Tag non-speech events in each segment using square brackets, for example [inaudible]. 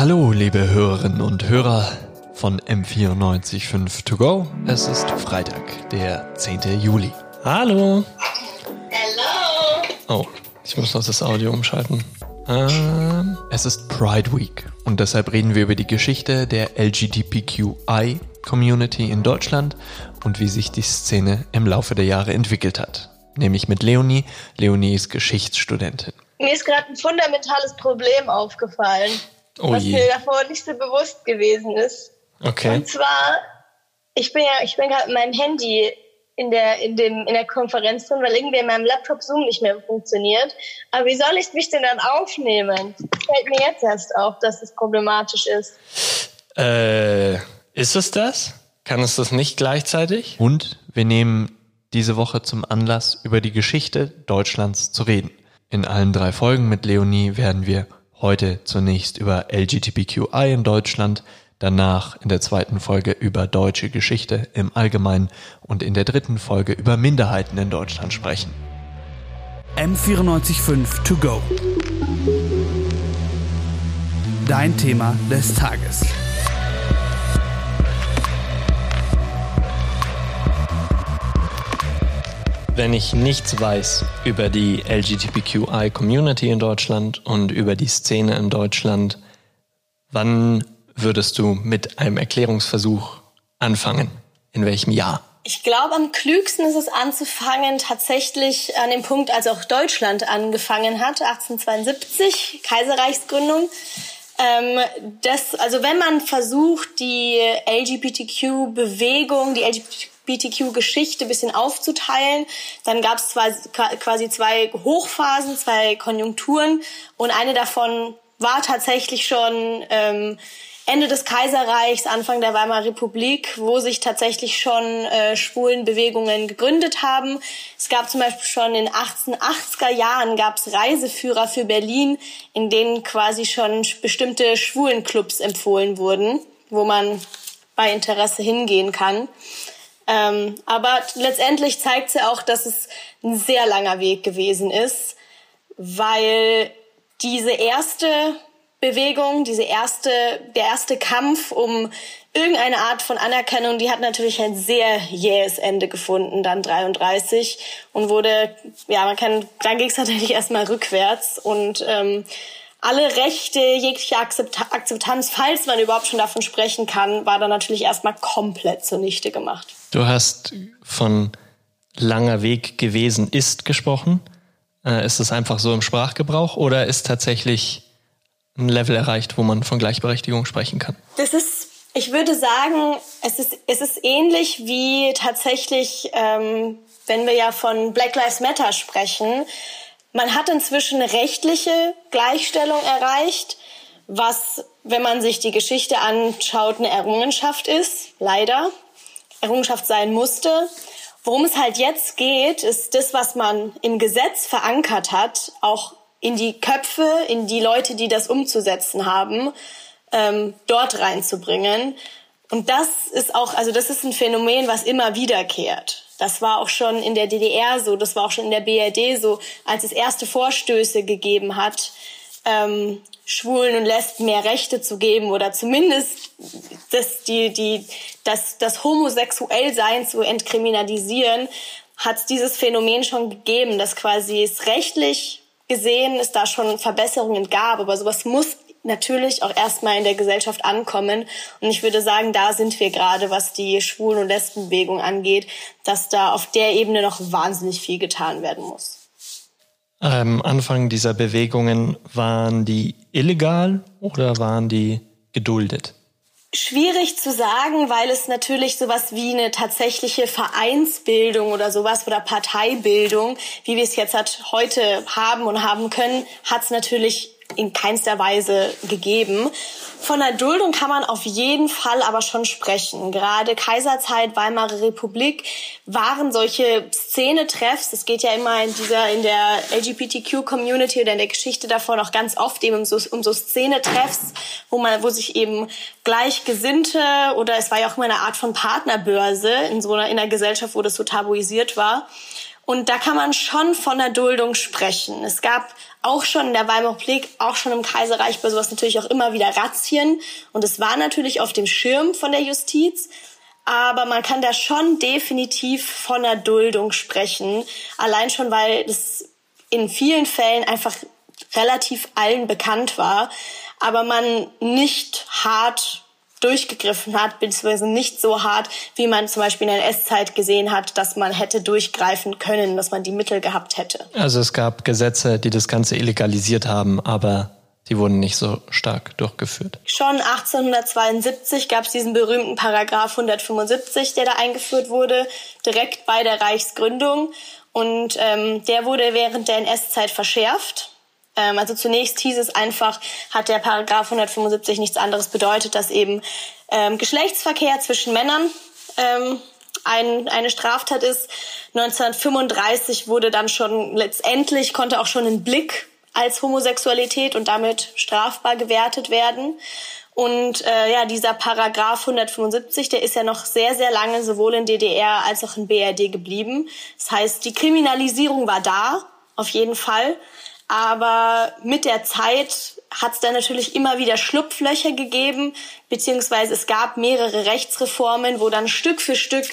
Hallo, liebe Hörerinnen und Hörer von M945 To Go. Es ist Freitag, der 10. Juli. Hallo. Hello. Oh, ich muss noch das Audio umschalten. Ähm, es ist Pride Week und deshalb reden wir über die Geschichte der LGBTQI-Community in Deutschland und wie sich die Szene im Laufe der Jahre entwickelt hat. Nämlich mit Leonie. Leonie ist Geschichtsstudentin. Mir ist gerade ein fundamentales Problem aufgefallen, Oh was je. mir davor nicht so bewusst gewesen ist. Okay. Und zwar, ich bin ja, ich bin gerade mit meinem Handy in der, in dem, in der Konferenz drin, weil irgendwie in meinem Laptop Zoom nicht mehr funktioniert. Aber wie soll ich mich denn dann aufnehmen? Fällt mir jetzt erst auf, dass es problematisch ist. Äh, ist es das? Kann es das nicht gleichzeitig? Und wir nehmen diese Woche zum Anlass, über die Geschichte Deutschlands zu reden. In allen drei Folgen mit Leonie werden wir heute zunächst über LGBTQI in Deutschland, danach in der zweiten Folge über deutsche Geschichte im Allgemeinen und in der dritten Folge über Minderheiten in Deutschland sprechen. M945 To Go. Dein Thema des Tages. Wenn ich nichts weiß über die LGBTQI-Community in Deutschland und über die Szene in Deutschland, wann würdest du mit einem Erklärungsversuch anfangen? In welchem Jahr? Ich glaube, am klügsten ist es anzufangen, tatsächlich an dem Punkt, als auch Deutschland angefangen hat, 1872, Kaiserreichsgründung. Ähm, das, also wenn man versucht, die LGBTQ-Bewegung, die LGBTQ-Geschichte bisschen aufzuteilen, dann gab es quasi zwei Hochphasen, zwei Konjunkturen und eine davon war tatsächlich schon ähm, Ende des Kaiserreichs, Anfang der Weimarer Republik, wo sich tatsächlich schon äh, Schwulenbewegungen gegründet haben. Es gab zum Beispiel schon in den 1880er Jahren gab es Reiseführer für Berlin, in denen quasi schon bestimmte Schwulenclubs empfohlen wurden, wo man bei Interesse hingehen kann. Ähm, aber letztendlich zeigt es ja auch, dass es ein sehr langer Weg gewesen ist, weil diese erste Bewegung, diese erste, der erste Kampf um irgendeine Art von Anerkennung, die hat natürlich ein sehr jähes Ende gefunden, dann 33 und wurde, ja, man kann, dann ging es natürlich erstmal rückwärts und ähm, alle Rechte, jegliche Akzept Akzeptanz, falls man überhaupt schon davon sprechen kann, war dann natürlich erstmal komplett zunichte gemacht. Du hast von langer Weg gewesen ist gesprochen. Äh, ist es einfach so im Sprachgebrauch oder ist tatsächlich ein Level erreicht, wo man von Gleichberechtigung sprechen kann? Das ist, ich würde sagen, es ist, es ist ähnlich wie tatsächlich, ähm, wenn wir ja von Black Lives Matter sprechen. Man hat inzwischen rechtliche Gleichstellung erreicht, was, wenn man sich die Geschichte anschaut, eine Errungenschaft ist, leider. Errungenschaft sein musste. Worum es halt jetzt geht, ist das, was man im Gesetz verankert hat, auch in die Köpfe, in die Leute, die das umzusetzen haben, ähm, dort reinzubringen. Und das ist auch, also das ist ein Phänomen, was immer wiederkehrt. Das war auch schon in der DDR so, das war auch schon in der BRD so, als es erste Vorstöße gegeben hat, ähm, Schwulen und Lesben mehr Rechte zu geben oder zumindest das, die, die, das, das Homosexuellsein zu entkriminalisieren, hat es dieses Phänomen schon gegeben, dass quasi es rechtlich gesehen es da schon Verbesserungen gab, aber sowas muss natürlich auch erstmal in der Gesellschaft ankommen. Und ich würde sagen, da sind wir gerade, was die Schwulen- und Lesbenbewegung angeht, dass da auf der Ebene noch wahnsinnig viel getan werden muss. Am Anfang dieser Bewegungen waren die illegal oder waren die geduldet? Schwierig zu sagen, weil es natürlich sowas wie eine tatsächliche Vereinsbildung oder sowas oder Parteibildung, wie wir es jetzt halt heute haben und haben können, hat es natürlich in keinster Weise gegeben. Von der Duldung kann man auf jeden Fall aber schon sprechen. Gerade Kaiserzeit, Weimarer Republik waren solche Szenetreffs. Es geht ja immer in dieser, in der LGBTQ-Community oder in der Geschichte davon auch ganz oft eben um so, um so Szenetreffs, wo man, wo sich eben Gleichgesinnte oder es war ja auch immer eine Art von Partnerbörse in so einer, in einer Gesellschaft, wo das so tabuisiert war. Und da kann man schon von der Duldung sprechen. Es gab auch schon in der Weimarer Republik, auch schon im Kaiserreich bei sowas natürlich auch immer wieder Razzien. Und es war natürlich auf dem Schirm von der Justiz. Aber man kann da schon definitiv von der Duldung sprechen. Allein schon, weil es in vielen Fällen einfach relativ allen bekannt war, aber man nicht hart durchgegriffen hat, beziehungsweise nicht so hart, wie man zum Beispiel in der NS-Zeit gesehen hat, dass man hätte durchgreifen können, dass man die Mittel gehabt hätte. Also es gab Gesetze, die das Ganze illegalisiert haben, aber die wurden nicht so stark durchgeführt. Schon 1872 gab es diesen berühmten Paragraph 175, der da eingeführt wurde, direkt bei der Reichsgründung. Und ähm, der wurde während der NS-Zeit verschärft. Ähm, also zunächst hieß es einfach, hat der Paragraph 175 nichts anderes bedeutet, dass eben ähm, Geschlechtsverkehr zwischen Männern ähm, ein, eine Straftat ist. 1935 wurde dann schon letztendlich konnte auch schon ein Blick als Homosexualität und damit strafbar gewertet werden. Und äh, ja, dieser Paragraph 175, der ist ja noch sehr, sehr lange sowohl in DDR als auch in BRD geblieben. Das heißt, die Kriminalisierung war da, auf jeden Fall. Aber mit der Zeit hat es dann natürlich immer wieder Schlupflöcher gegeben, beziehungsweise es gab mehrere Rechtsreformen, wo dann Stück für Stück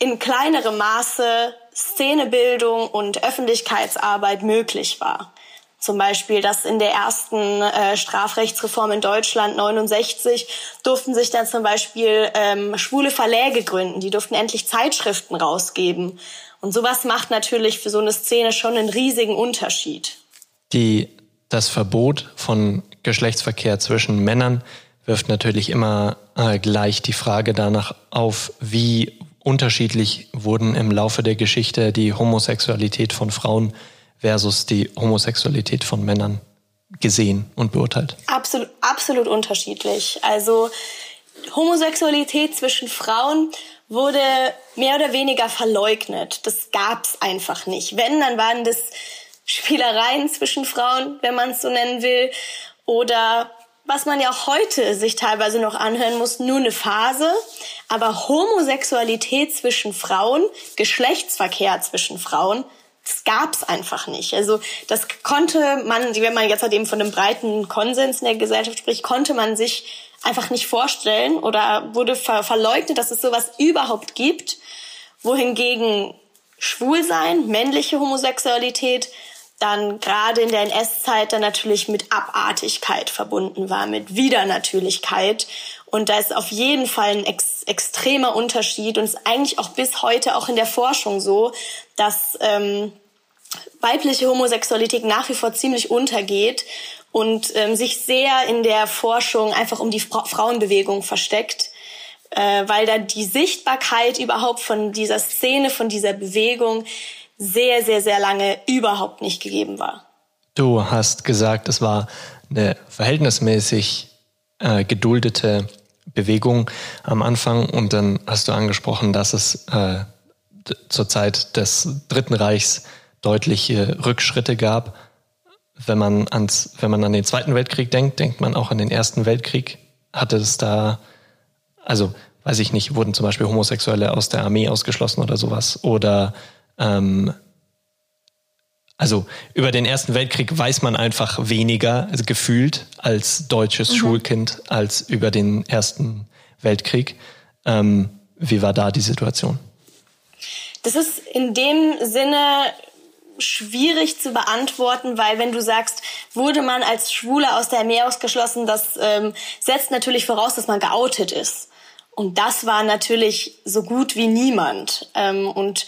in kleinerem Maße Szenebildung und Öffentlichkeitsarbeit möglich war. Zum Beispiel, dass in der ersten äh, Strafrechtsreform in Deutschland 69 durften sich dann zum Beispiel ähm, schwule Verläge gründen. Die durften endlich Zeitschriften rausgeben. Und sowas macht natürlich für so eine Szene schon einen riesigen Unterschied. Die, das Verbot von Geschlechtsverkehr zwischen Männern wirft natürlich immer äh, gleich die Frage danach auf, wie unterschiedlich wurden im Laufe der Geschichte die Homosexualität von Frauen versus die Homosexualität von Männern gesehen und beurteilt? Absolut, absolut unterschiedlich. Also Homosexualität zwischen Frauen wurde mehr oder weniger verleugnet. Das gab's einfach nicht. Wenn, dann waren das Spielereien zwischen Frauen, wenn man es so nennen will, oder was man ja auch heute sich teilweise noch anhören muss, nur eine Phase. Aber Homosexualität zwischen Frauen, Geschlechtsverkehr zwischen Frauen, das gab's einfach nicht. Also das konnte man, wenn man jetzt halt eben von einem breiten Konsens in der Gesellschaft spricht, konnte man sich einfach nicht vorstellen oder wurde ver verleugnet, dass es sowas überhaupt gibt. Wohingegen Schwulsein, männliche Homosexualität dann gerade in der NS-Zeit dann natürlich mit Abartigkeit verbunden war, mit Widernatürlichkeit. Und da ist auf jeden Fall ein ex extremer Unterschied und ist eigentlich auch bis heute auch in der Forschung so, dass ähm, weibliche Homosexualität nach wie vor ziemlich untergeht und ähm, sich sehr in der Forschung einfach um die Fra Frauenbewegung versteckt, äh, weil da die Sichtbarkeit überhaupt von dieser Szene, von dieser Bewegung sehr, sehr, sehr lange überhaupt nicht gegeben war. Du hast gesagt, es war eine verhältnismäßig äh, geduldete Bewegung am Anfang und dann hast du angesprochen, dass es äh, zur Zeit des Dritten Reichs deutliche Rückschritte gab. Wenn man ans, wenn man an den Zweiten Weltkrieg denkt, denkt man auch an den Ersten Weltkrieg. Hatte es da, also weiß ich nicht, wurden zum Beispiel Homosexuelle aus der Armee ausgeschlossen oder sowas? Oder ähm, also über den Ersten Weltkrieg weiß man einfach weniger, also gefühlt als deutsches mhm. Schulkind, als über den Ersten Weltkrieg. Ähm, wie war da die Situation? Das ist in dem Sinne schwierig zu beantworten, weil wenn du sagst, wurde man als Schwuler aus der Armee ausgeschlossen, das ähm, setzt natürlich voraus, dass man geoutet ist. Und das war natürlich so gut wie niemand. Ähm, und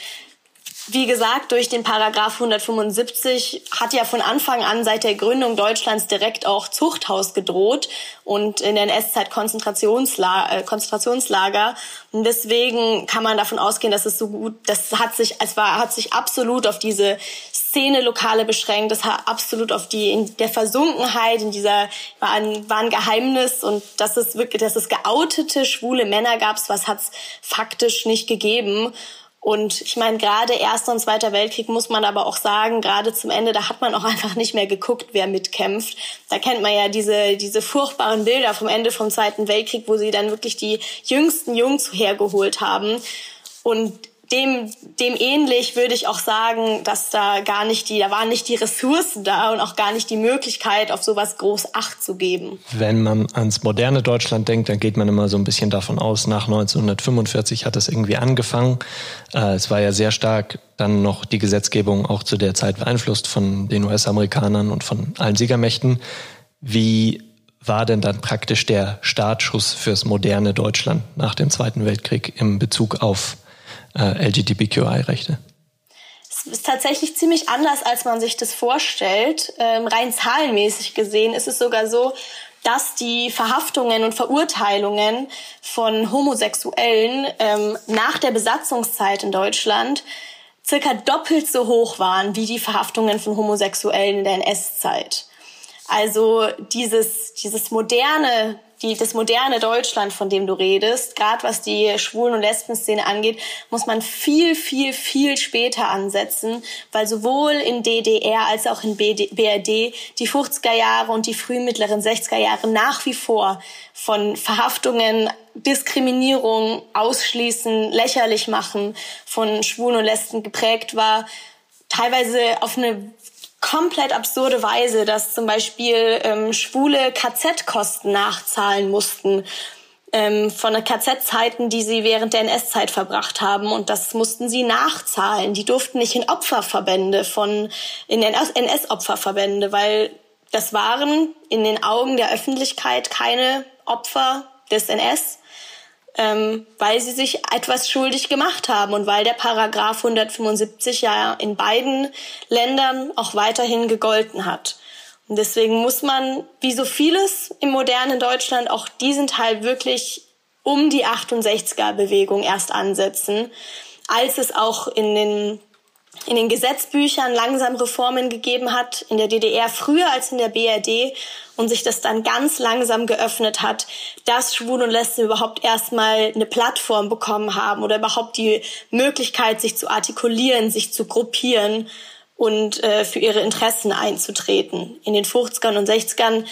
wie gesagt, durch den Paragraph 175 hat ja von Anfang an seit der Gründung Deutschlands direkt auch Zuchthaus gedroht und in der NS-Zeit Konzentrationsla äh, Konzentrationslager. Und deswegen kann man davon ausgehen, dass es so gut, das hat sich, es war, hat sich absolut auf diese Szene Lokale beschränkt. Das hat absolut auf die, in der Versunkenheit, in dieser, war ein, war ein Geheimnis und dass es wirklich, dass es geoutete schwule Männer gab, was hat es faktisch nicht gegeben. Und ich meine, gerade Erster und Zweiter Weltkrieg muss man aber auch sagen, gerade zum Ende, da hat man auch [laughs] einfach nicht mehr geguckt, wer mitkämpft. Da kennt man ja diese, diese furchtbaren Bilder vom Ende vom Zweiten Weltkrieg, wo sie dann wirklich die jüngsten Jungs hergeholt haben. Und dem, dem ähnlich würde ich auch sagen, dass da gar nicht die, da waren nicht die Ressourcen da und auch gar nicht die Möglichkeit, auf sowas groß Acht zu geben. Wenn man ans moderne Deutschland denkt, dann geht man immer so ein bisschen davon aus, nach 1945 hat es irgendwie angefangen. Äh, es war ja sehr stark dann noch die Gesetzgebung auch zu der Zeit beeinflusst von den US-Amerikanern und von allen Siegermächten. Wie war denn dann praktisch der Startschuss fürs moderne Deutschland nach dem Zweiten Weltkrieg im Bezug auf äh, LGBTQI-Rechte? Es ist tatsächlich ziemlich anders, als man sich das vorstellt. Ähm, rein zahlenmäßig gesehen ist es sogar so, dass die Verhaftungen und Verurteilungen von Homosexuellen ähm, nach der Besatzungszeit in Deutschland circa doppelt so hoch waren wie die Verhaftungen von Homosexuellen in der NS-Zeit. Also dieses, dieses moderne die, das moderne Deutschland, von dem du redest, gerade was die Schwulen- und Lesben-Szene angeht, muss man viel, viel, viel später ansetzen, weil sowohl in DDR als auch in BRD die 50er Jahre und die frühen mittleren 60er Jahre nach wie vor von Verhaftungen, Diskriminierung, Ausschließen, lächerlich machen von Schwulen und Lesben geprägt war, teilweise auf eine komplett absurde Weise, dass zum Beispiel ähm, Schwule KZ-Kosten nachzahlen mussten ähm, von KZ-Zeiten, die sie während der NS-Zeit verbracht haben. Und das mussten sie nachzahlen. Die durften nicht in Opferverbände von, in NS-Opferverbände, weil das waren in den Augen der Öffentlichkeit keine Opfer des NS, ähm, weil sie sich etwas schuldig gemacht haben und weil der Paragraph 175 ja in beiden Ländern auch weiterhin gegolten hat. Und deswegen muss man, wie so vieles im modernen Deutschland, auch diesen Teil wirklich um die 68er-Bewegung erst ansetzen, als es auch in den in den Gesetzbüchern langsam Reformen gegeben hat, in der DDR früher als in der BRD und sich das dann ganz langsam geöffnet hat, dass Schwule und Lesben überhaupt erstmal eine Plattform bekommen haben oder überhaupt die Möglichkeit, sich zu artikulieren, sich zu gruppieren und äh, für ihre Interessen einzutreten. In den 50ern und 60ern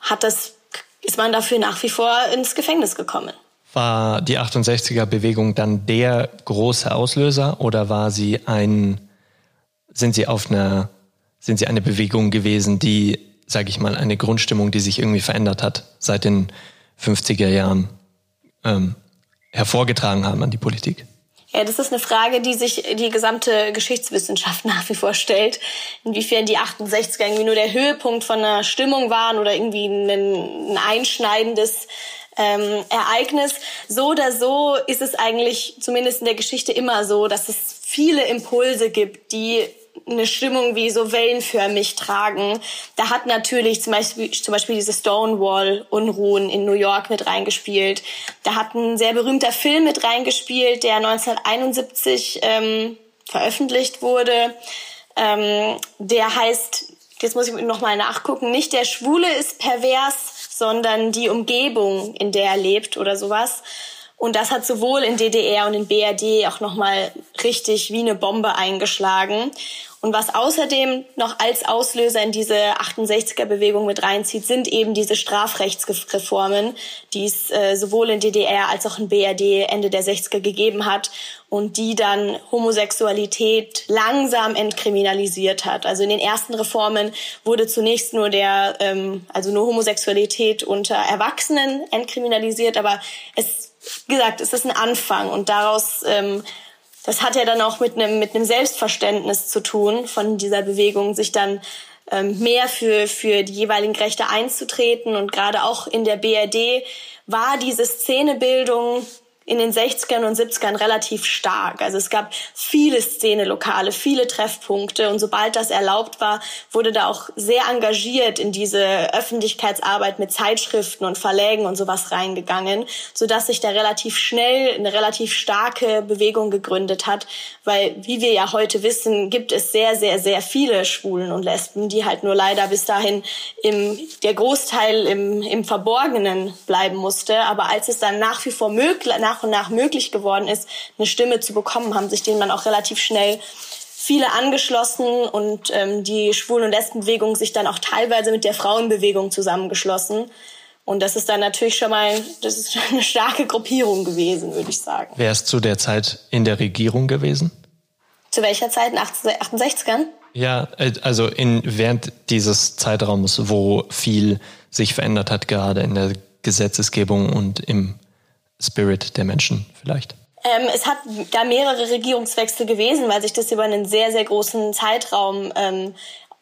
hat das, ist man dafür nach wie vor ins Gefängnis gekommen. War die 68er-Bewegung dann der große Auslöser oder war sie ein, sind sie auf einer, sind sie eine Bewegung gewesen, die, sage ich mal, eine Grundstimmung, die sich irgendwie verändert hat seit den 50er Jahren ähm, hervorgetragen haben an die Politik? Ja, das ist eine Frage, die sich die gesamte Geschichtswissenschaft [laughs] nach wie vor stellt. Inwiefern die 68er irgendwie nur der Höhepunkt von einer Stimmung waren oder irgendwie ein, ein einschneidendes ähm, Ereignis. So oder so ist es eigentlich zumindest in der Geschichte immer so, dass es viele Impulse gibt, die eine Stimmung wie so wellenförmig tragen. Da hat natürlich zum Beispiel, zum Beispiel diese Stonewall-Unruhen in New York mit reingespielt. Da hat ein sehr berühmter Film mit reingespielt, der 1971 ähm, veröffentlicht wurde. Ähm, der heißt, jetzt muss ich noch mal nachgucken, nicht der Schwule ist pervers, sondern die Umgebung, in der er lebt oder sowas. Und das hat sowohl in DDR und in BRD auch nochmal richtig wie eine Bombe eingeschlagen. Und was außerdem noch als Auslöser in diese 68er-Bewegung mit reinzieht, sind eben diese Strafrechtsreformen, die es äh, sowohl in DDR als auch in BRD Ende der 60er gegeben hat und die dann Homosexualität langsam entkriminalisiert hat. Also in den ersten Reformen wurde zunächst nur der, ähm, also nur Homosexualität unter Erwachsenen entkriminalisiert, aber es, wie gesagt, es ist ein Anfang und daraus ähm, das hat ja dann auch mit einem mit einem Selbstverständnis zu tun von dieser Bewegung, sich dann ähm, mehr für für die jeweiligen Rechte einzutreten. Und gerade auch in der BRD war diese Szenebildung in den 60ern und 70ern relativ stark. Also es gab viele Szenelokale, viele Treffpunkte und sobald das erlaubt war, wurde da auch sehr engagiert in diese Öffentlichkeitsarbeit mit Zeitschriften und Verlägen und sowas reingegangen, sodass sich da relativ schnell eine relativ starke Bewegung gegründet hat, weil wie wir ja heute wissen, gibt es sehr, sehr, sehr viele Schwulen und Lesben, die halt nur leider bis dahin im, der Großteil im, im Verborgenen bleiben musste. Aber als es dann nach wie vor möglich, nach nach und nach möglich geworden ist, eine Stimme zu bekommen, haben sich denen dann auch relativ schnell viele angeschlossen und ähm, die Schwulen- und Lesbenbewegung sich dann auch teilweise mit der Frauenbewegung zusammengeschlossen. Und das ist dann natürlich schon mal, das ist [laughs] eine starke Gruppierung gewesen, würde ich sagen. Wer ist zu der Zeit in der Regierung gewesen? Zu welcher Zeit? In 68ern? Ja, äh, also in, während dieses Zeitraums, wo viel sich verändert hat, gerade in der Gesetzesgebung und im Spirit der Menschen vielleicht. Ähm, es hat da mehrere Regierungswechsel gewesen, weil sich das über einen sehr, sehr großen Zeitraum ähm,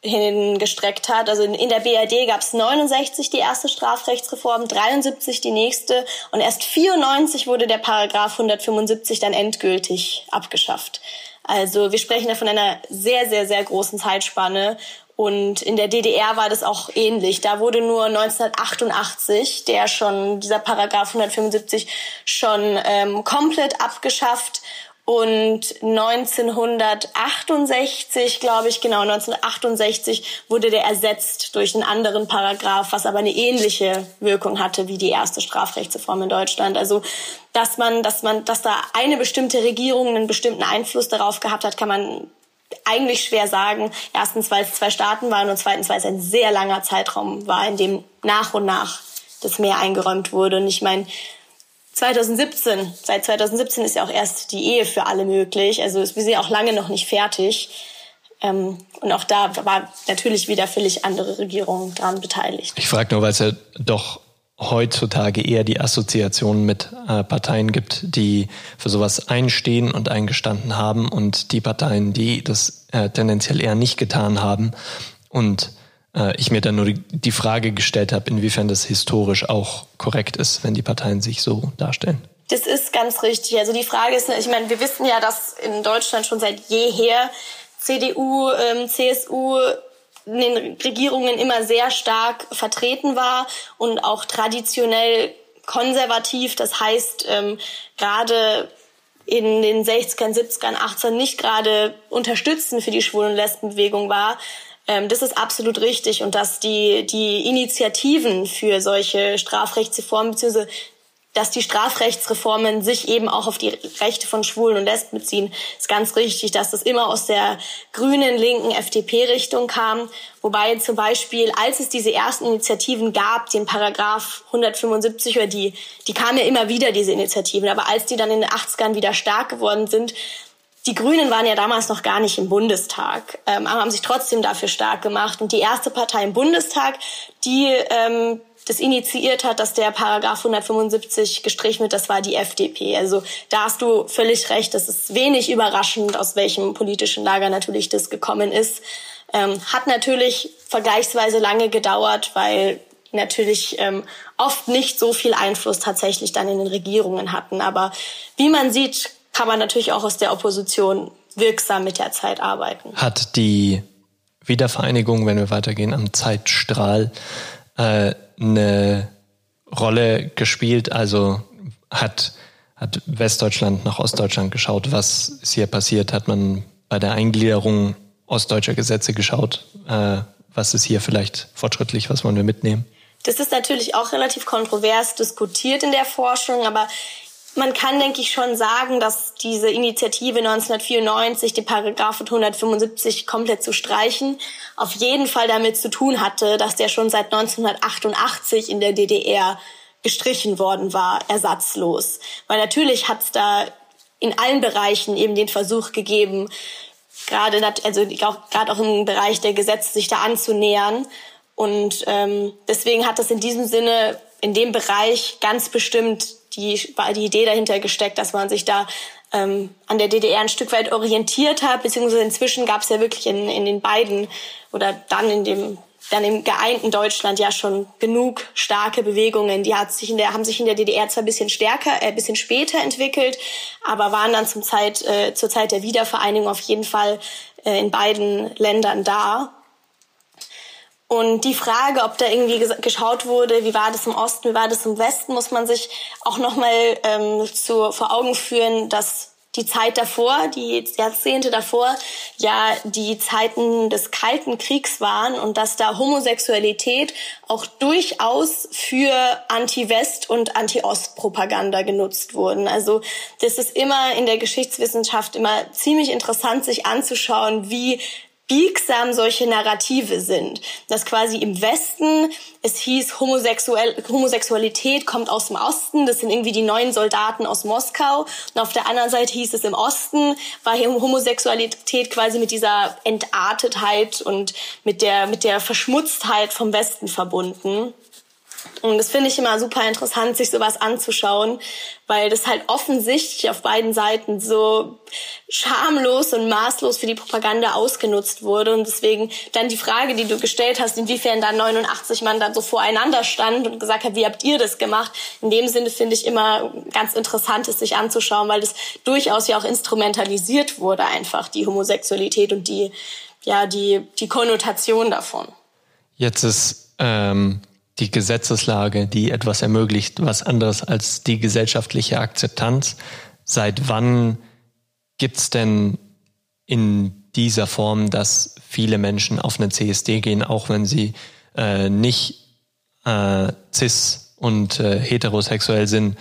hingestreckt hat. Also in, in der BRD gab es 69 die erste Strafrechtsreform, 73 die nächste und erst 94 wurde der Paragraph 175 dann endgültig abgeschafft. Also wir sprechen da von einer sehr, sehr, sehr großen Zeitspanne. Und in der DDR war das auch ähnlich. Da wurde nur 1988 der schon, dieser Paragraph 175 schon ähm, komplett abgeschafft und 1968, glaube ich, genau, 1968 wurde der ersetzt durch einen anderen Paragraph, was aber eine ähnliche Wirkung hatte wie die erste Strafrechtsreform in Deutschland. Also, dass man, dass man, dass da eine bestimmte Regierung einen bestimmten Einfluss darauf gehabt hat, kann man eigentlich schwer sagen. Erstens, weil es zwei Staaten waren und zweitens, weil es ein sehr langer Zeitraum war, in dem nach und nach das Meer eingeräumt wurde. Und ich meine, 2017, seit 2017 ist ja auch erst die Ehe für alle möglich. Also wir sind ja auch lange noch nicht fertig. Ähm, und auch da war natürlich wieder völlig andere Regierungen dran beteiligt. Ich frage nur, weil es ja doch heutzutage eher die Assoziation mit äh, Parteien gibt, die für sowas einstehen und eingestanden haben und die Parteien, die das äh, tendenziell eher nicht getan haben. Und äh, ich mir dann nur die Frage gestellt habe, inwiefern das historisch auch korrekt ist, wenn die Parteien sich so darstellen. Das ist ganz richtig. Also die Frage ist, ich meine, wir wissen ja, dass in Deutschland schon seit jeher CDU, ähm, CSU in den Regierungen immer sehr stark vertreten war und auch traditionell konservativ. Das heißt, ähm, gerade in den 60ern, 70ern, 80ern nicht gerade unterstützend für die Schwulen- und Lesbenbewegung war. Ähm, das ist absolut richtig und dass die, die Initiativen für solche Strafrechtsreformen bzw dass die Strafrechtsreformen sich eben auch auf die Rechte von Schwulen und Lesben beziehen, ist ganz richtig, dass das immer aus der grünen, linken FDP-Richtung kam. Wobei zum Beispiel, als es diese ersten Initiativen gab, den Paragraph 175 oder die, die kamen ja immer wieder, diese Initiativen, aber als die dann in den 80ern wieder stark geworden sind, die Grünen waren ja damals noch gar nicht im Bundestag, ähm, aber haben sich trotzdem dafür stark gemacht. Und die erste Partei im Bundestag, die ähm, das initiiert hat, dass der Paragraph 175 gestrichen wird, das war die FDP. Also da hast du völlig recht, das ist wenig überraschend, aus welchem politischen Lager natürlich das gekommen ist. Ähm, hat natürlich vergleichsweise lange gedauert, weil natürlich ähm, oft nicht so viel Einfluss tatsächlich dann in den Regierungen hatten. Aber wie man sieht, kann man natürlich auch aus der Opposition wirksam mit der Zeit arbeiten. Hat die Wiedervereinigung, wenn wir weitergehen, am Zeitstrahl äh, eine Rolle gespielt. Also hat, hat Westdeutschland nach Ostdeutschland geschaut, was ist hier passiert? Hat man bei der Eingliederung ostdeutscher Gesetze geschaut? Äh, was ist hier vielleicht fortschrittlich? Was wollen wir mitnehmen? Das ist natürlich auch relativ kontrovers diskutiert in der Forschung, aber man kann, denke ich, schon sagen, dass diese Initiative 1994, die Paragraph 175 komplett zu streichen, auf jeden Fall damit zu tun hatte, dass der schon seit 1988 in der DDR gestrichen worden war, ersatzlos. Weil natürlich hat es da in allen Bereichen eben den Versuch gegeben, gerade also gerade auch im Bereich der Gesetze sich da anzunähern. Und ähm, deswegen hat das in diesem Sinne in dem Bereich ganz bestimmt die, die Idee dahinter gesteckt, dass man sich da ähm, an der DDR ein Stück weit orientiert hat, beziehungsweise inzwischen gab es ja wirklich in, in den beiden oder dann in dem dann im geeinten Deutschland ja schon genug starke Bewegungen. Die hat sich in der, haben sich in der DDR zwar ein bisschen stärker, äh, ein bisschen später entwickelt, aber waren dann zum Zeit, äh, zur Zeit der Wiedervereinigung auf jeden Fall äh, in beiden Ländern da. Und die Frage, ob da irgendwie geschaut wurde, wie war das im Osten, wie war das im Westen, muss man sich auch nochmal ähm, zu, vor Augen führen, dass die Zeit davor, die Jahrzehnte davor, ja die Zeiten des Kalten Kriegs waren und dass da Homosexualität auch durchaus für Anti-West- und Anti-Ost-Propaganda genutzt wurden. Also das ist immer in der Geschichtswissenschaft immer ziemlich interessant, sich anzuschauen, wie biegsam solche Narrative sind. Dass quasi im Westen es hieß, Homosexuell, Homosexualität kommt aus dem Osten, das sind irgendwie die neuen Soldaten aus Moskau. Und auf der anderen Seite hieß es im Osten, war hier Homosexualität quasi mit dieser Entartetheit und mit der, mit der Verschmutztheit vom Westen verbunden. Und das finde ich immer super interessant, sich sowas anzuschauen, weil das halt offensichtlich auf beiden Seiten so schamlos und maßlos für die Propaganda ausgenutzt wurde. Und deswegen dann die Frage, die du gestellt hast, inwiefern da 89 Mann dann so voreinander stand und gesagt hat, wie habt ihr das gemacht? In dem Sinne finde ich immer ganz interessant, es sich anzuschauen, weil das durchaus ja auch instrumentalisiert wurde, einfach die Homosexualität und die, ja, die, die Konnotation davon. Jetzt ist ähm, die Gesetzeslage, die etwas ermöglicht, was anderes als die gesellschaftliche Akzeptanz. Seit wann gibt's denn in dieser Form, dass viele Menschen auf eine CSD gehen, auch wenn sie äh, nicht äh, cis und äh, heterosexuell sind?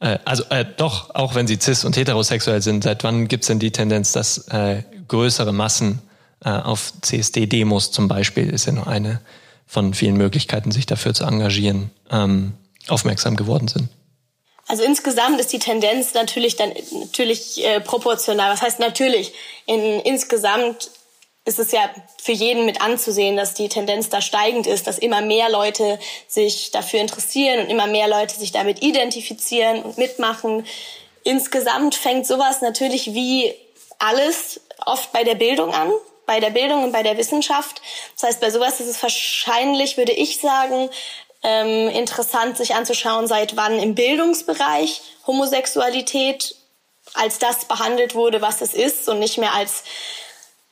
Äh, also äh, doch, auch wenn sie cis und heterosexuell sind, seit wann gibt's denn die Tendenz, dass äh, größere Massen äh, auf CSD-Demos zum Beispiel, ist ja nur eine, von vielen Möglichkeiten, sich dafür zu engagieren, ähm, aufmerksam geworden sind. Also insgesamt ist die Tendenz natürlich dann natürlich äh, proportional. Was heißt natürlich? In, insgesamt ist es ja für jeden mit anzusehen, dass die Tendenz da steigend ist, dass immer mehr Leute sich dafür interessieren und immer mehr Leute sich damit identifizieren und mitmachen. Insgesamt fängt sowas natürlich wie alles oft bei der Bildung an bei der Bildung und bei der Wissenschaft. Das heißt, bei sowas ist es wahrscheinlich, würde ich sagen, ähm, interessant, sich anzuschauen, seit wann im Bildungsbereich Homosexualität als das behandelt wurde, was es ist und nicht mehr als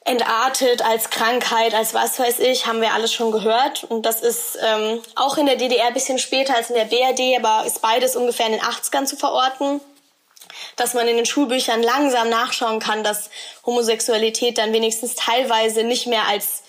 entartet, als Krankheit, als was weiß ich, haben wir alles schon gehört. Und das ist ähm, auch in der DDR ein bisschen später als in der BRD, aber ist beides ungefähr in den 80ern zu verorten dass man in den Schulbüchern langsam nachschauen kann, dass Homosexualität dann wenigstens teilweise nicht mehr als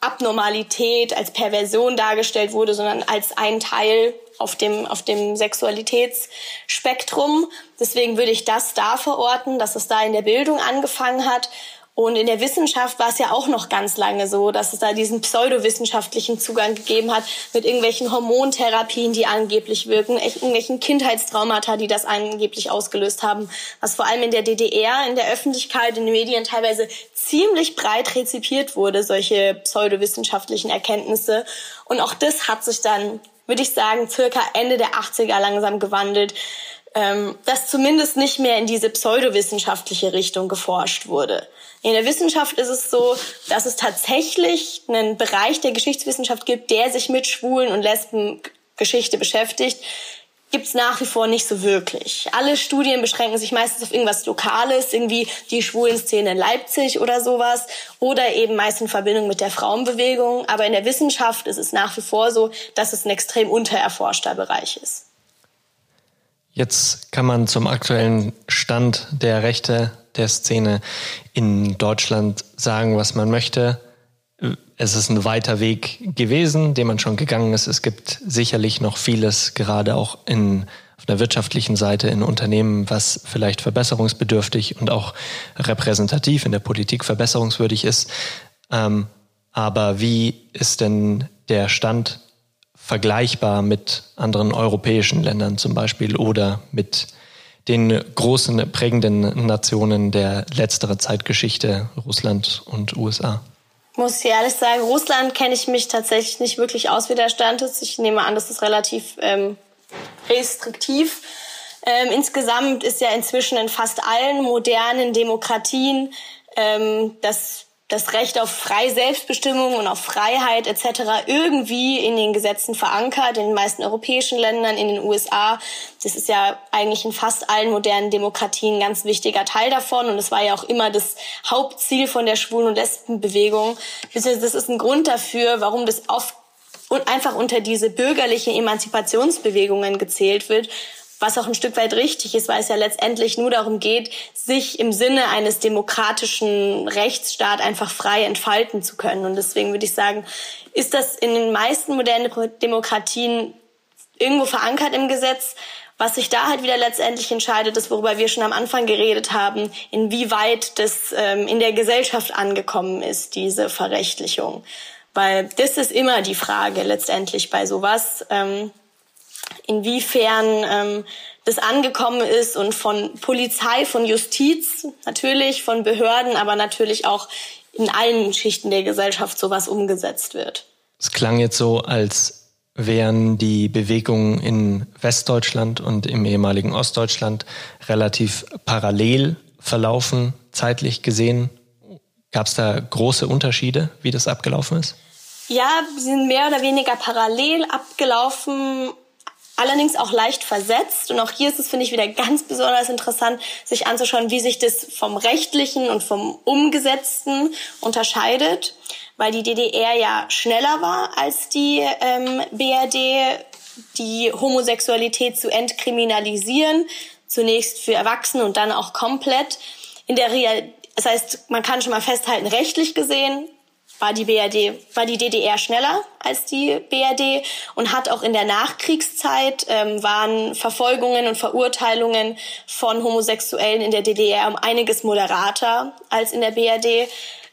Abnormalität, als Perversion dargestellt wurde, sondern als ein Teil auf dem, auf dem Sexualitätsspektrum. Deswegen würde ich das da verorten, dass es da in der Bildung angefangen hat und in der Wissenschaft war es ja auch noch ganz lange so, dass es da diesen pseudowissenschaftlichen Zugang gegeben hat mit irgendwelchen Hormontherapien, die angeblich wirken, irgendwelchen Kindheitstraumata, die das angeblich ausgelöst haben, was vor allem in der DDR in der Öffentlichkeit, in den Medien teilweise ziemlich breit rezipiert wurde, solche pseudowissenschaftlichen Erkenntnisse. Und auch das hat sich dann, würde ich sagen, circa Ende der 80er langsam gewandelt ähm, dass zumindest nicht mehr in diese pseudowissenschaftliche Richtung geforscht wurde. In der Wissenschaft ist es so, dass es tatsächlich einen Bereich der Geschichtswissenschaft gibt, der sich mit Schwulen und Lesbengeschichte beschäftigt gibt es nach wie vor nicht so wirklich. Alle Studien beschränken sich meistens auf irgendwas Lokales, irgendwie die Schwulenszene in Leipzig oder sowas, oder eben meist in Verbindung mit der Frauenbewegung. Aber in der Wissenschaft ist es nach wie vor so, dass es ein extrem untererforschter Bereich ist. Jetzt kann man zum aktuellen Stand der Rechte der Szene in Deutschland sagen, was man möchte. Es ist ein weiter Weg gewesen, den man schon gegangen ist. Es gibt sicherlich noch vieles, gerade auch in, auf der wirtschaftlichen Seite in Unternehmen, was vielleicht verbesserungsbedürftig und auch repräsentativ in der Politik verbesserungswürdig ist. Ähm, aber wie ist denn der Stand vergleichbar mit anderen europäischen Ländern zum Beispiel oder mit den großen prägenden Nationen der letzteren Zeitgeschichte, Russland und USA? Muss ich ehrlich sagen, Russland kenne ich mich tatsächlich nicht wirklich aus, wie der Stand ist. Ich nehme an, das ist relativ ähm, restriktiv. Ähm, insgesamt ist ja inzwischen in fast allen modernen Demokratien ähm, das das Recht auf freie Selbstbestimmung und auf Freiheit etc. irgendwie in den Gesetzen verankert, in den meisten europäischen Ländern, in den USA. Das ist ja eigentlich in fast allen modernen Demokratien ein ganz wichtiger Teil davon und es war ja auch immer das Hauptziel von der Schwulen- und Lesbenbewegung. Das ist ein Grund dafür, warum das oft und einfach unter diese bürgerlichen Emanzipationsbewegungen gezählt wird, was auch ein Stück weit richtig ist, weil es ja letztendlich nur darum geht, sich im Sinne eines demokratischen Rechtsstaats einfach frei entfalten zu können. Und deswegen würde ich sagen, ist das in den meisten modernen Demokratien irgendwo verankert im Gesetz Was sich da halt wieder letztendlich entscheidet, ist, worüber wir schon am Anfang geredet haben, inwieweit das ähm, in der Gesellschaft angekommen ist, diese Verrechtlichung. Weil das ist immer die Frage letztendlich bei sowas, ähm, inwiefern ähm, das angekommen ist und von Polizei, von Justiz natürlich, von Behörden, aber natürlich auch in allen Schichten der Gesellschaft sowas umgesetzt wird. Es klang jetzt so, als wären die Bewegungen in Westdeutschland und im ehemaligen Ostdeutschland relativ parallel verlaufen, zeitlich gesehen. Gab es da große Unterschiede, wie das abgelaufen ist? Ja, sie sind mehr oder weniger parallel abgelaufen, allerdings auch leicht versetzt. Und auch hier ist es, finde ich, wieder ganz besonders interessant, sich anzuschauen, wie sich das vom rechtlichen und vom umgesetzten unterscheidet weil die DDR ja schneller war als die ähm, BRD, die Homosexualität zu entkriminalisieren, zunächst für Erwachsene und dann auch komplett. In der Real das heißt, man kann schon mal festhalten, rechtlich gesehen war die BRD, war die DDR schneller als die BRD und hat auch in der Nachkriegszeit ähm, waren Verfolgungen und Verurteilungen von Homosexuellen in der DDR um einiges moderater als in der BRD.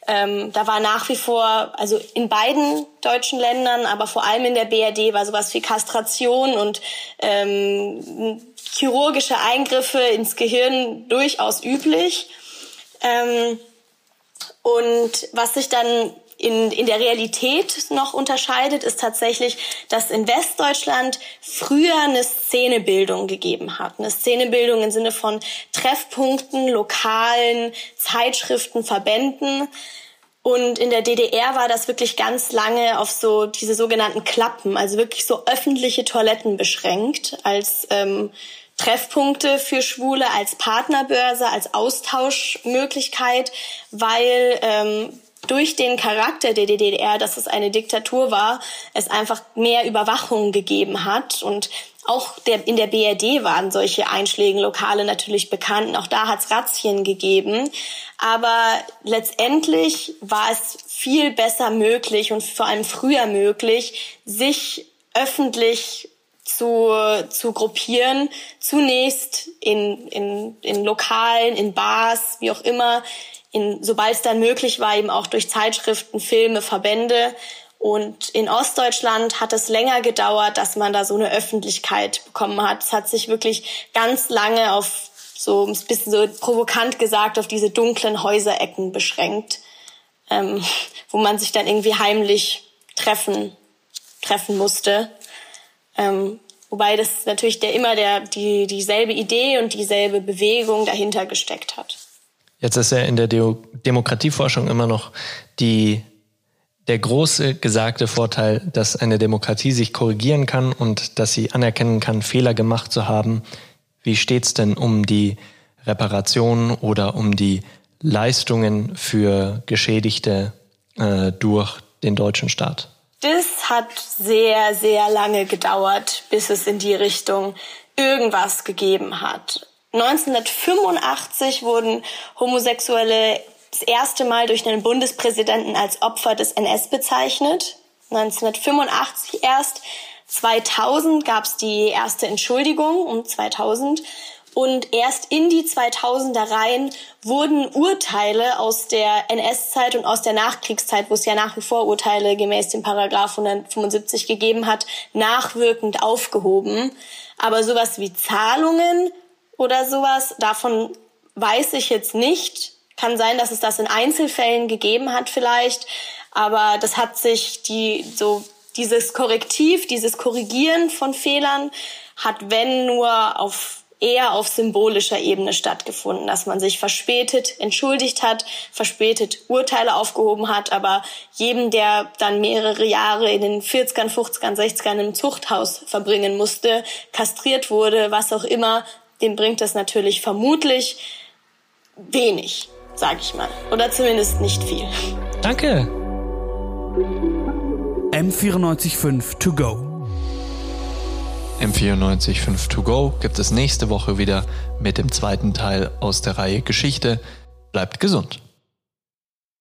Ähm, da war nach wie vor, also in beiden deutschen Ländern, aber vor allem in der BRD war sowas wie Kastration und ähm, chirurgische Eingriffe ins Gehirn durchaus üblich. Ähm, und was sich dann in, in der Realität noch unterscheidet, ist tatsächlich, dass in Westdeutschland früher eine Szenebildung gegeben hat. Eine Szenebildung im Sinne von Treffpunkten, Lokalen, Zeitschriften, Verbänden. Und in der DDR war das wirklich ganz lange auf so diese sogenannten Klappen, also wirklich so öffentliche Toiletten beschränkt als ähm, Treffpunkte für Schwule, als Partnerbörse, als Austauschmöglichkeit, weil ähm, durch den Charakter der DDR, dass es eine Diktatur war, es einfach mehr Überwachung gegeben hat und auch der, in der BRD waren solche Einschlägenlokale natürlich bekannt. Und auch da hat es Razzien gegeben. Aber letztendlich war es viel besser möglich und vor allem früher möglich, sich öffentlich zu, zu gruppieren. Zunächst in, in, in Lokalen, in Bars, wie auch immer, sobald es dann möglich war, eben auch durch Zeitschriften, Filme, Verbände. Und in Ostdeutschland hat es länger gedauert, dass man da so eine Öffentlichkeit bekommen hat. Es hat sich wirklich ganz lange auf so ein bisschen so provokant gesagt auf diese dunklen Häuserecken beschränkt, ähm, wo man sich dann irgendwie heimlich treffen treffen musste. Ähm, wobei das natürlich der immer der die dieselbe Idee und dieselbe Bewegung dahinter gesteckt hat. Jetzt ist ja in der De Demokratieforschung immer noch die, der große gesagte Vorteil, dass eine Demokratie sich korrigieren kann und dass sie anerkennen kann, Fehler gemacht zu haben. Wie steht's denn um die Reparation oder um die Leistungen für Geschädigte äh, durch den deutschen Staat? Das hat sehr, sehr lange gedauert, bis es in die Richtung irgendwas gegeben hat. 1985 wurden Homosexuelle das erste Mal durch einen Bundespräsidenten als Opfer des NS bezeichnet. 1985 erst. 2000 gab es die erste Entschuldigung um 2000 und erst in die 2000er Reihen wurden Urteile aus der NS-Zeit und aus der Nachkriegszeit, wo es ja nach wie vor Urteile gemäß dem Paragraph 175 gegeben hat, nachwirkend aufgehoben. Aber sowas wie Zahlungen oder sowas. Davon weiß ich jetzt nicht. Kann sein, dass es das in Einzelfällen gegeben hat vielleicht, aber das hat sich die so dieses Korrektiv, dieses Korrigieren von Fehlern hat wenn nur auf eher auf symbolischer Ebene stattgefunden, dass man sich verspätet entschuldigt hat, verspätet Urteile aufgehoben hat, aber jedem, der dann mehrere Jahre in den 40ern, 50ern, 60ern im Zuchthaus verbringen musste, kastriert wurde, was auch immer, dem bringt das natürlich vermutlich wenig, sag ich mal. Oder zumindest nicht viel. Danke. M945 To Go. M945 To Go gibt es nächste Woche wieder mit dem zweiten Teil aus der Reihe Geschichte. Bleibt gesund.